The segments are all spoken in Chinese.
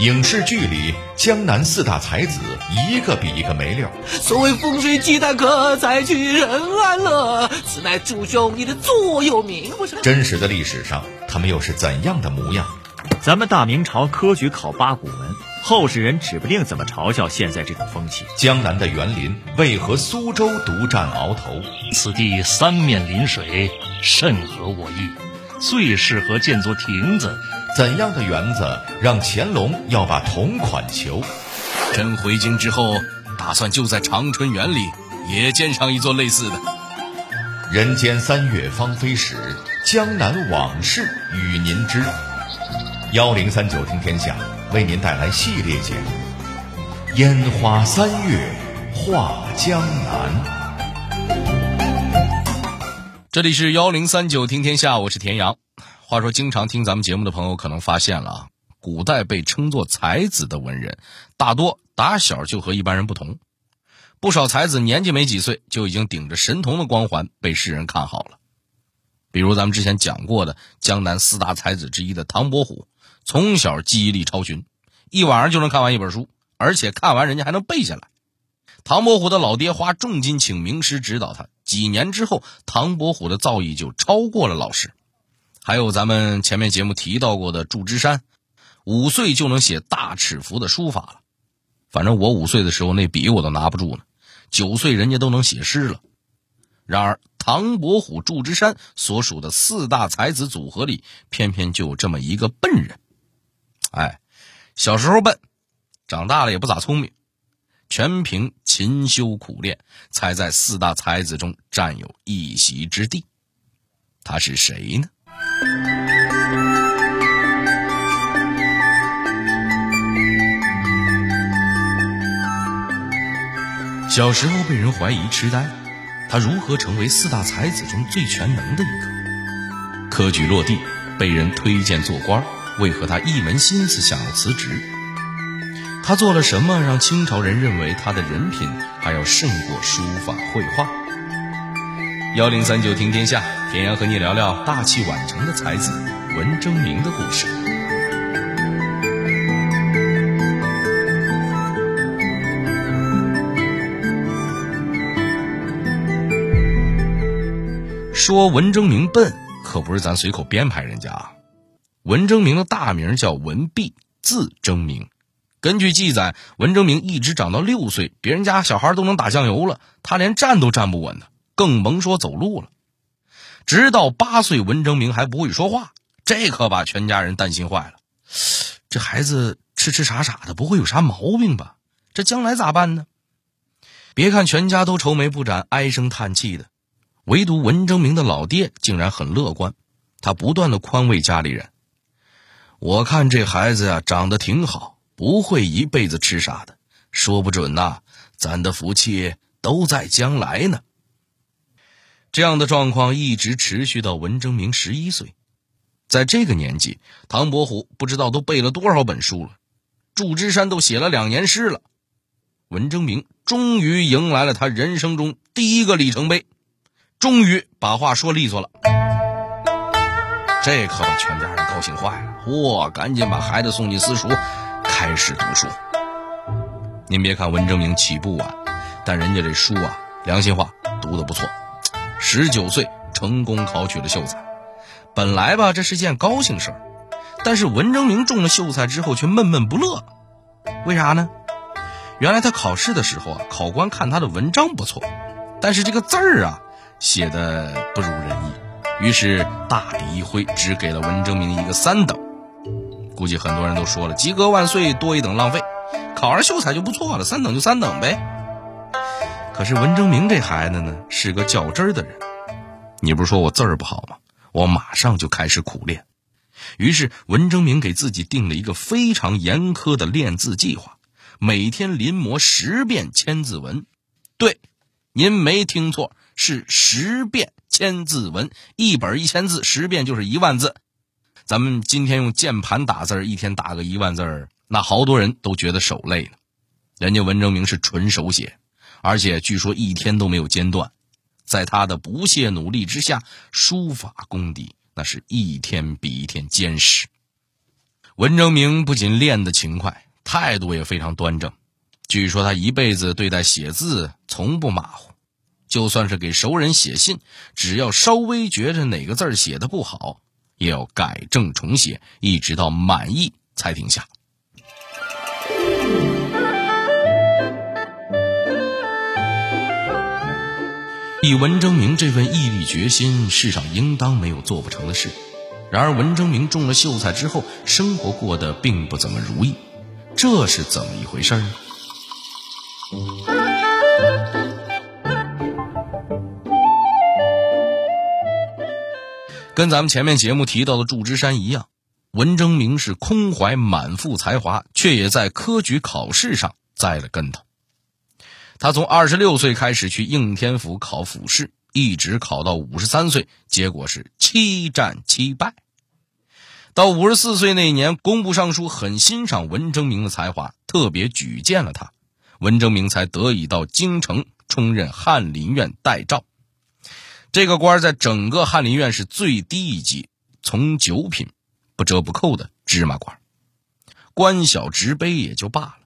影视剧里，江南四大才子一个比一个没溜。所谓风水鸡蛋壳，再聚人安乐，此乃诸兄你的座右铭。不是真实的历史上，他们又是怎样的模样？咱们大明朝科举考八股文，后世人指不定怎么嘲笑现在这种风气。江南的园林为何苏州独占鳌头？此地三面临水，甚合我意，最适合建座亭子。怎样的园子让乾隆要把同款求？朕回京之后，打算就在长春园里也建上一座类似的。人间三月芳菲时，江南往事与您知。幺零三九听天下为您带来系列节目《烟花三月画江南》。这里是幺零三九听天下，我是田阳。话说，经常听咱们节目的朋友可能发现了啊，古代被称作才子的文人，大多打小就和一般人不同。不少才子年纪没几岁，就已经顶着神童的光环被世人看好了。比如咱们之前讲过的江南四大才子之一的唐伯虎，从小记忆力超群，一晚上就能看完一本书，而且看完人家还能背下来。唐伯虎的老爹花重金请名师指导他，几年之后，唐伯虎的造诣就超过了老师。还有咱们前面节目提到过的祝枝山，五岁就能写大尺幅的书法了。反正我五岁的时候那笔我都拿不住呢，九岁人家都能写诗了。然而唐伯虎、祝枝山所属的四大才子组合里，偏偏就有这么一个笨人。哎，小时候笨，长大了也不咋聪明，全凭勤修苦练，才在四大才子中占有一席之地。他是谁呢？小时候被人怀疑痴呆，他如何成为四大才子中最全能的一个？科举落地，被人推荐做官，为何他一门心思想要辞职？他做了什么让清朝人认为他的人品还要胜过书法绘画？幺零三九听天下，田阳和你聊聊大器晚成的才子文征明的故事。说文征明笨，可不是咱随口编排人家啊。文征明的大名叫文弼，字征明。根据记载，文征明一直长到六岁，别人家小孩都能打酱油了，他连站都站不稳呢。更甭说走路了。直到八岁，文征明还不会说话，这可把全家人担心坏了。这孩子痴痴傻傻的，不会有啥毛病吧？这将来咋办呢？别看全家都愁眉不展、唉声叹气的，唯独文征明的老爹竟然很乐观。他不断的宽慰家里人：“我看这孩子呀，长得挺好，不会一辈子痴傻的。说不准呐，咱的福气都在将来呢。”这样的状况一直持续到文征明十一岁，在这个年纪，唐伯虎不知道都背了多少本书了，祝枝山都写了两年诗了，文征明终于迎来了他人生中第一个里程碑，终于把话说利索了。这可把全家人高兴坏了，嚯，赶紧把孩子送进私塾，开始读书。您别看文征明起步晚，但人家这书啊，良心话，读的不错。十九岁成功考取了秀才，本来吧这是件高兴事儿，但是文征明中了秀才之后却闷闷不乐，为啥呢？原来他考试的时候啊，考官看他的文章不错，但是这个字儿啊写的不如人意，于是大笔一挥，只给了文征明一个三等。估计很多人都说了，及格万岁，多一等浪费，考上秀才就不错了，三等就三等呗。可是文征明这孩子呢，是个较真儿的人。你不是说我字儿不好吗？我马上就开始苦练。于是文征明给自己定了一个非常严苛的练字计划，每天临摹十遍千字文。对，您没听错，是十遍千字文。一本一千字，十遍就是一万字。咱们今天用键盘打字，一天打个一万字儿，那好多人都觉得手累呢。人家文征明是纯手写。而且据说一天都没有间断，在他的不懈努力之下，书法功底那是一天比一天坚实。文征明不仅练得勤快，态度也非常端正。据说他一辈子对待写字从不马虎，就算是给熟人写信，只要稍微觉着哪个字写的不好，也要改正重写，一直到满意才停下。以文征明这份毅力决心，世上应当没有做不成的事。然而，文征明中了秀才之后，生活过得并不怎么如意，这是怎么一回事呢？跟咱们前面节目提到的祝枝山一样，文征明是空怀满腹才华，却也在科举考试上栽了跟头。他从二十六岁开始去应天府考府试，一直考到五十三岁，结果是七战七败。到五十四岁那年，工部尚书很欣赏文征明的才华，特别举荐了他，文征明才得以到京城充任翰林院待诏。这个官在整个翰林院是最低一级，从九品，不折不扣的芝麻官，官小职卑也就罢了。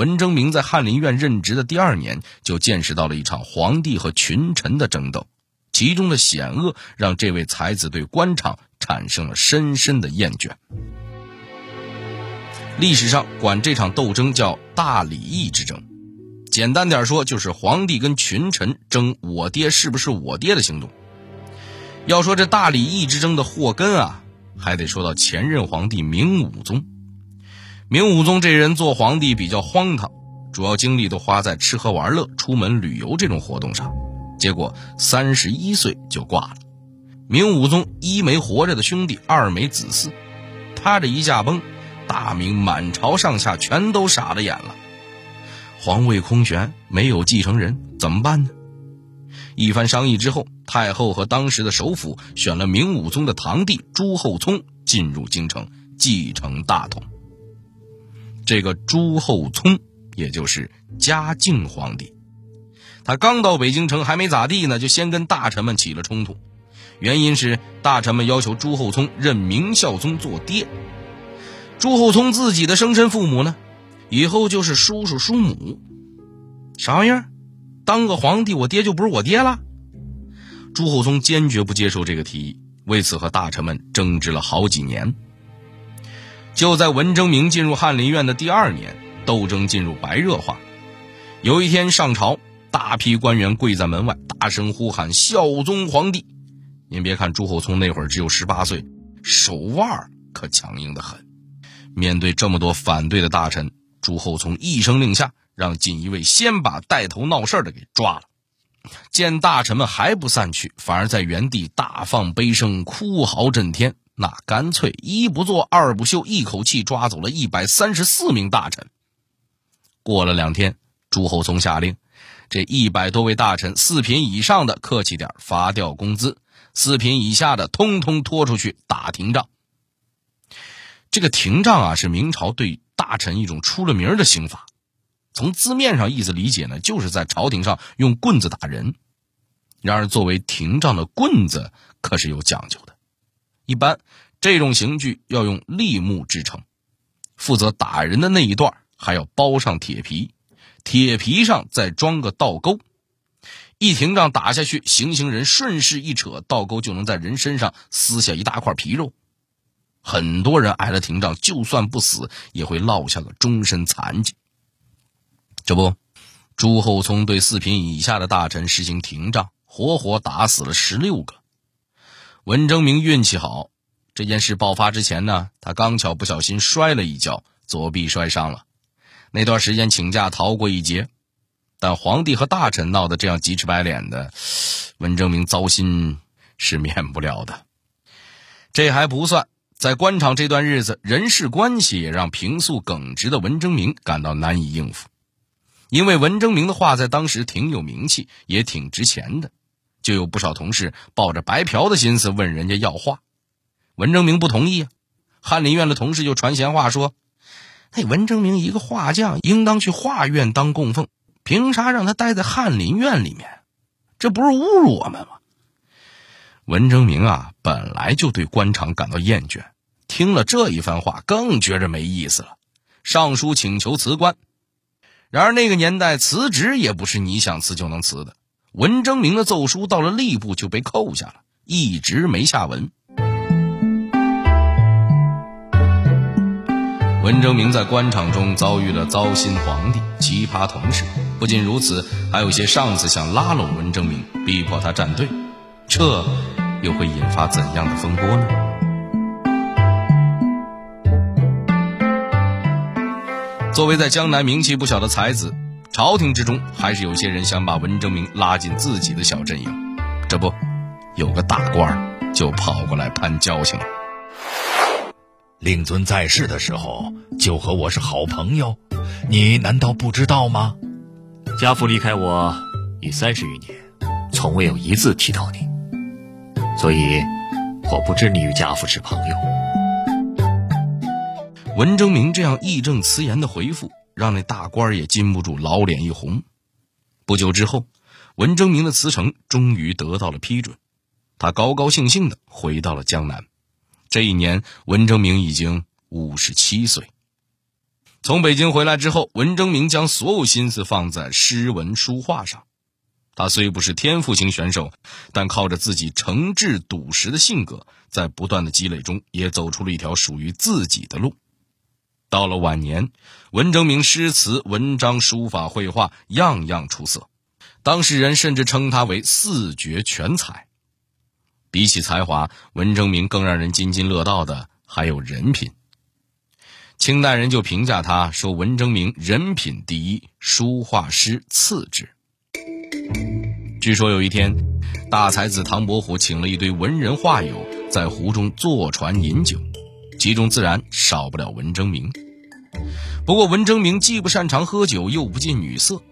文征明在翰林院任职的第二年，就见识到了一场皇帝和群臣的争斗，其中的险恶让这位才子对官场产生了深深的厌倦。历史上管这场斗争叫“大礼义之争”，简单点说，就是皇帝跟群臣争“我爹是不是我爹”的行动。要说这大礼义之争的祸根啊，还得说到前任皇帝明武宗。明武宗这人做皇帝比较荒唐，主要精力都花在吃喝玩乐、出门旅游这种活动上，结果三十一岁就挂了。明武宗一没活着的兄弟，二没子嗣，他这一驾崩，大明满朝上下全都傻了眼了。皇位空悬，没有继承人，怎么办呢？一番商议之后，太后和当时的首辅选了明武宗的堂弟朱厚熜进入京城继承大统。这个朱厚熜，也就是嘉靖皇帝，他刚到北京城还没咋地呢，就先跟大臣们起了冲突。原因是大臣们要求朱厚熜认明孝宗做爹。朱厚熜自己的生身父母呢，以后就是叔叔叔母。啥玩意儿？当个皇帝，我爹就不是我爹了？朱厚熜坚决不接受这个提议，为此和大臣们争执了好几年。就在文征明进入翰林院的第二年，斗争进入白热化。有一天上朝，大批官员跪在门外，大声呼喊“孝宗皇帝”。您别看朱厚熜那会儿只有十八岁，手腕可强硬的很。面对这么多反对的大臣，朱厚熜一声令下，让锦衣卫先把带头闹事的给抓了。见大臣们还不散去，反而在原地大放悲声，哭嚎震天。那干脆一不做二不休，一口气抓走了一百三十四名大臣。过了两天，朱厚熜下令，这一百多位大臣，四品以上的客气点罚掉工资，四品以下的通通拖出去打廷杖。这个廷杖啊，是明朝对大臣一种出了名的刑罚。从字面上意思理解呢，就是在朝廷上用棍子打人。然而，作为廷杖的棍子可是有讲究的。一般这种刑具要用立木制成，负责打人的那一段还要包上铁皮，铁皮上再装个倒钩，一廷杖打下去，行刑人顺势一扯，倒钩就能在人身上撕下一大块皮肉。很多人挨了廷杖，就算不死，也会落下个终身残疾。这不，朱厚熜对四品以下的大臣实行廷杖，活活打死了十六个。文征明运气好，这件事爆发之前呢，他刚巧不小心摔了一跤，左臂摔伤了。那段时间请假逃过一劫，但皇帝和大臣闹得这样急赤白脸的，文征明糟心是免不了的。这还不算，在官场这段日子，人事关系也让平素耿直的文征明感到难以应付，因为文征明的话在当时挺有名气，也挺值钱的。就有不少同事抱着白嫖的心思问人家要画，文征明不同意啊。翰林院的同事就传闲话说：“那文征明一个画匠，应当去画院当供奉，凭啥让他待在翰林院里面？这不是侮辱我们吗？”文征明啊，本来就对官场感到厌倦，听了这一番话，更觉着没意思了，上书请求辞官。然而那个年代辞职也不是你想辞就能辞的，文征明的奏书到了吏部就被扣下了，一直没下文。文征明在官场中遭遇了糟心皇帝、奇葩同事，不仅如此，还有些上司想拉拢文征明，逼迫他站队，这又会引发怎样的风波呢？作为在江南名气不小的才子，朝廷之中还是有些人想把文征明拉进自己的小阵营，这不，有个大官就跑过来攀交情了。令尊在世的时候就和我是好朋友，你难道不知道吗？家父离开我已三十余年，从未有一次提到你，所以我不知你与家父是朋友。文征明这样义正辞严的回复，让那大官也禁不住老脸一红。不久之后，文征明的辞呈终于得到了批准，他高高兴兴的回到了江南。这一年，文征明已经五十七岁。从北京回来之后，文征明将所有心思放在诗文书画上。他虽不是天赋型选手，但靠着自己诚挚笃实的性格，在不断的积累中，也走出了一条属于自己的路。到了晚年，文征明诗词、文章、书法、绘画样样出色，当事人甚至称他为四绝全才。比起才华，文征明更让人津津乐道的还有人品。清代人就评价他说：“文征明人品第一，书画诗次之。”据说有一天，大才子唐伯虎请了一堆文人画友在湖中坐船饮酒，其中自然少不了文征明。不过文征明既不擅长喝酒，又不近女色。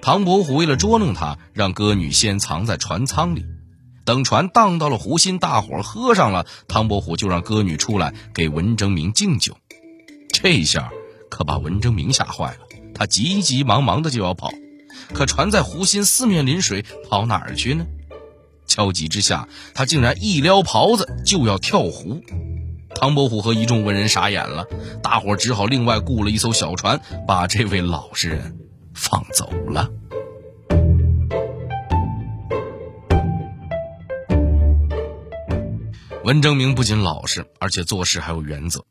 唐伯虎为了捉弄他，让歌女先藏在船舱里。等船荡到了湖心，大伙喝上了，唐伯虎就让歌女出来给文征明敬酒。这下可把文征明吓坏了，他急急忙忙的就要跑，可船在湖心四面临水，跑哪儿去呢？焦急之下，他竟然一撩袍子就要跳湖。唐伯虎和一众文人傻眼了，大伙只好另外雇了一艘小船，把这位老实人放走了。文征明不仅老实，而且做事还有原则。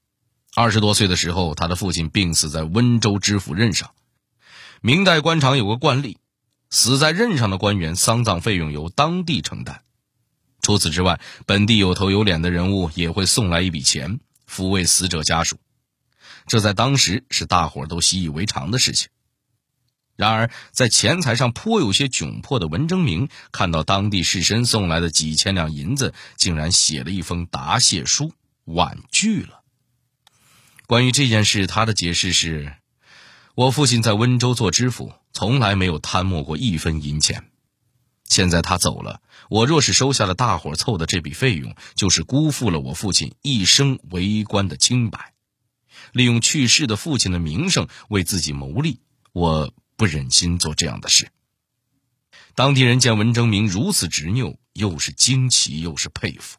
二十多岁的时候，他的父亲病死在温州知府任上。明代官场有个惯例，死在任上的官员丧葬费用由当地承担。除此之外，本地有头有脸的人物也会送来一笔钱抚慰死者家属，这在当时是大伙都习以为常的事情。然而，在钱财上颇有些窘迫的文征明，看到当地士绅送来的几千两银子，竟然写了一封答谢书，婉拒了。关于这件事，他的解释是：我父亲在温州做知府，从来没有贪墨过一分银钱。现在他走了，我若是收下了大伙凑的这笔费用，就是辜负了我父亲一生为官的清白，利用去世的父亲的名声为自己谋利，我。不忍心做这样的事。当地人见文征明如此执拗，又是惊奇又是佩服。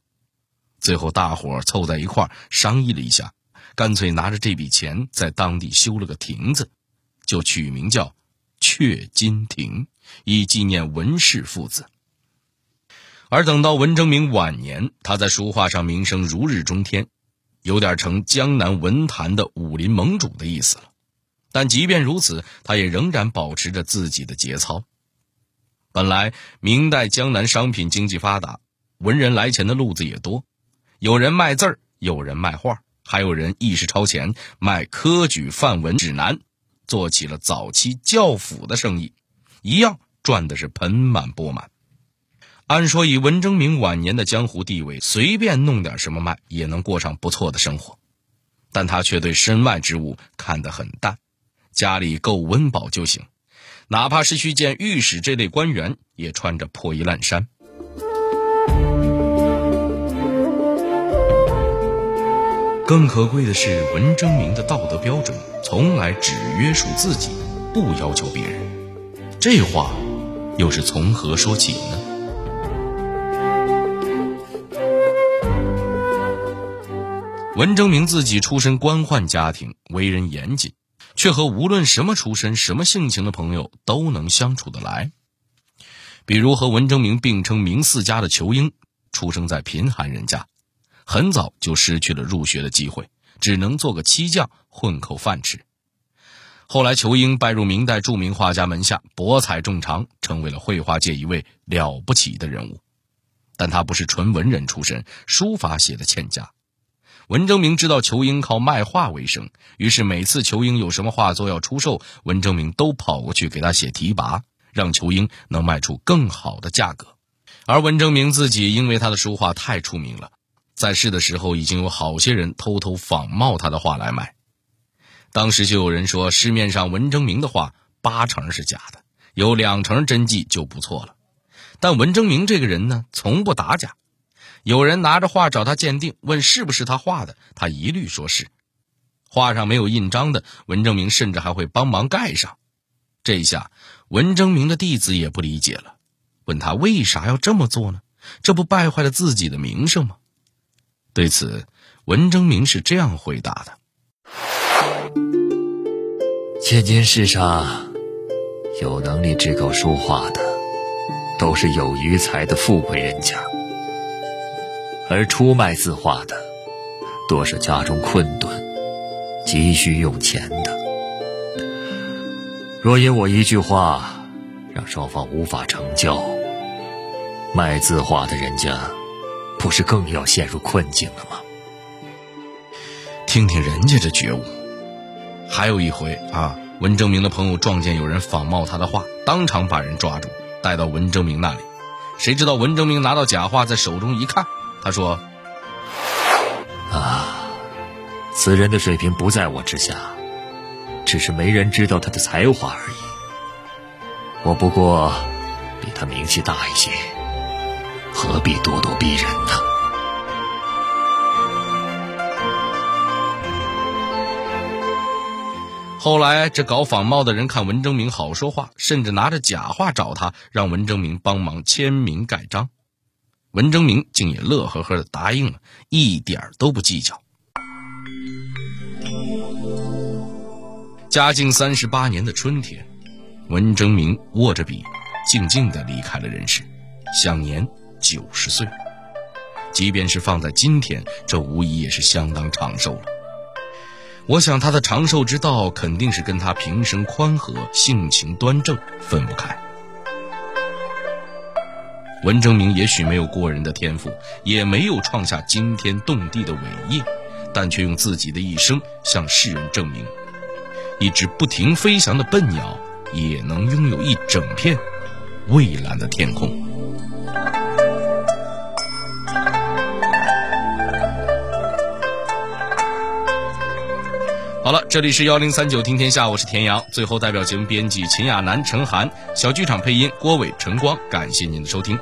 最后，大伙凑在一块商议了一下，干脆拿着这笔钱在当地修了个亭子，就取名叫“雀金亭”，以纪念文氏父子。而等到文征明晚年，他在书画上名声如日中天，有点成江南文坛的武林盟主的意思了。但即便如此，他也仍然保持着自己的节操。本来明代江南商品经济发达，文人来钱的路子也多，有人卖字儿，有人卖画，还有人意识超前，卖科举范文指南，做起了早期教辅的生意，一样赚的是盆满钵满。按说以文征明晚年的江湖地位，随便弄点什么卖，也能过上不错的生活，但他却对身外之物看得很淡。家里够温饱就行，哪怕是去见御史这类官员，也穿着破衣烂衫。更可贵的是，文征明的道德标准从来只约束自己，不要求别人。这话又是从何说起呢？文征明自己出身官宦家庭，为人严谨，却和无论什么出身、什么性情的朋友都能相处得来。比如和文征明并称明四家的仇英，出生在贫寒人家，很早就失去了入学的机会，只能做个漆匠混口饭吃。后来，裘英拜入明代著名画家门下，博采众长，成为了绘画界一位了不起的人物。但他不是纯文人出身，书法写的欠佳。文征明知道裘英靠卖画为生，于是每次裘英有什么画作要出售，文征明都跑过去给他写提拔，让裘英能卖出更好的价格。而文征明自己因为他的书画太出名了，在世的时候已经有好些人偷偷仿冒他的画来卖。当时就有人说，市面上文征明的画八成是假的，有两成真迹就不错了。但文征明这个人呢，从不打假。有人拿着画找他鉴定，问是不是他画的，他一律说是。画上没有印章的，文征明甚至还会帮忙盖上。这一下，文征明的弟子也不理解了，问他为啥要这么做呢？这不败坏了自己的名声吗？对此，文征明是这样回答的：现今世上，有能力只够书画的，都是有余财的富贵人家。而出卖字画的，多是家中困顿、急需用钱的。若因我一句话，让双方无法成交，卖字画的人家，不是更要陷入困境了吗？听听人家这觉悟。还有一回啊，文征明的朋友撞见有人仿冒他的画，当场把人抓住，带到文征明那里。谁知道文征明拿到假画，在手中一看。他说：“啊，此人的水平不在我之下，只是没人知道他的才华而已。我不过比他名气大一些，何必咄咄逼人呢？”后来，这搞仿冒的人看文征明好说话，甚至拿着假画找他，让文征明帮忙签名盖章。文征明竟也乐呵呵的答应了，一点都不计较。嘉靖三十八年的春天，文征明握着笔，静静的离开了人世，享年九十岁。即便是放在今天，这无疑也是相当长寿了。我想他的长寿之道，肯定是跟他平生宽和、性情端正分不开。文征明也许没有过人的天赋，也没有创下惊天动地的伟业，但却用自己的一生向世人证明：一只不停飞翔的笨鸟也能拥有一整片蔚蓝的天空。好了，这里是幺零三九听天下，我是田阳。最后，代表节目编辑秦亚楠、陈涵，小剧场配音郭伟、陈光，感谢您的收听。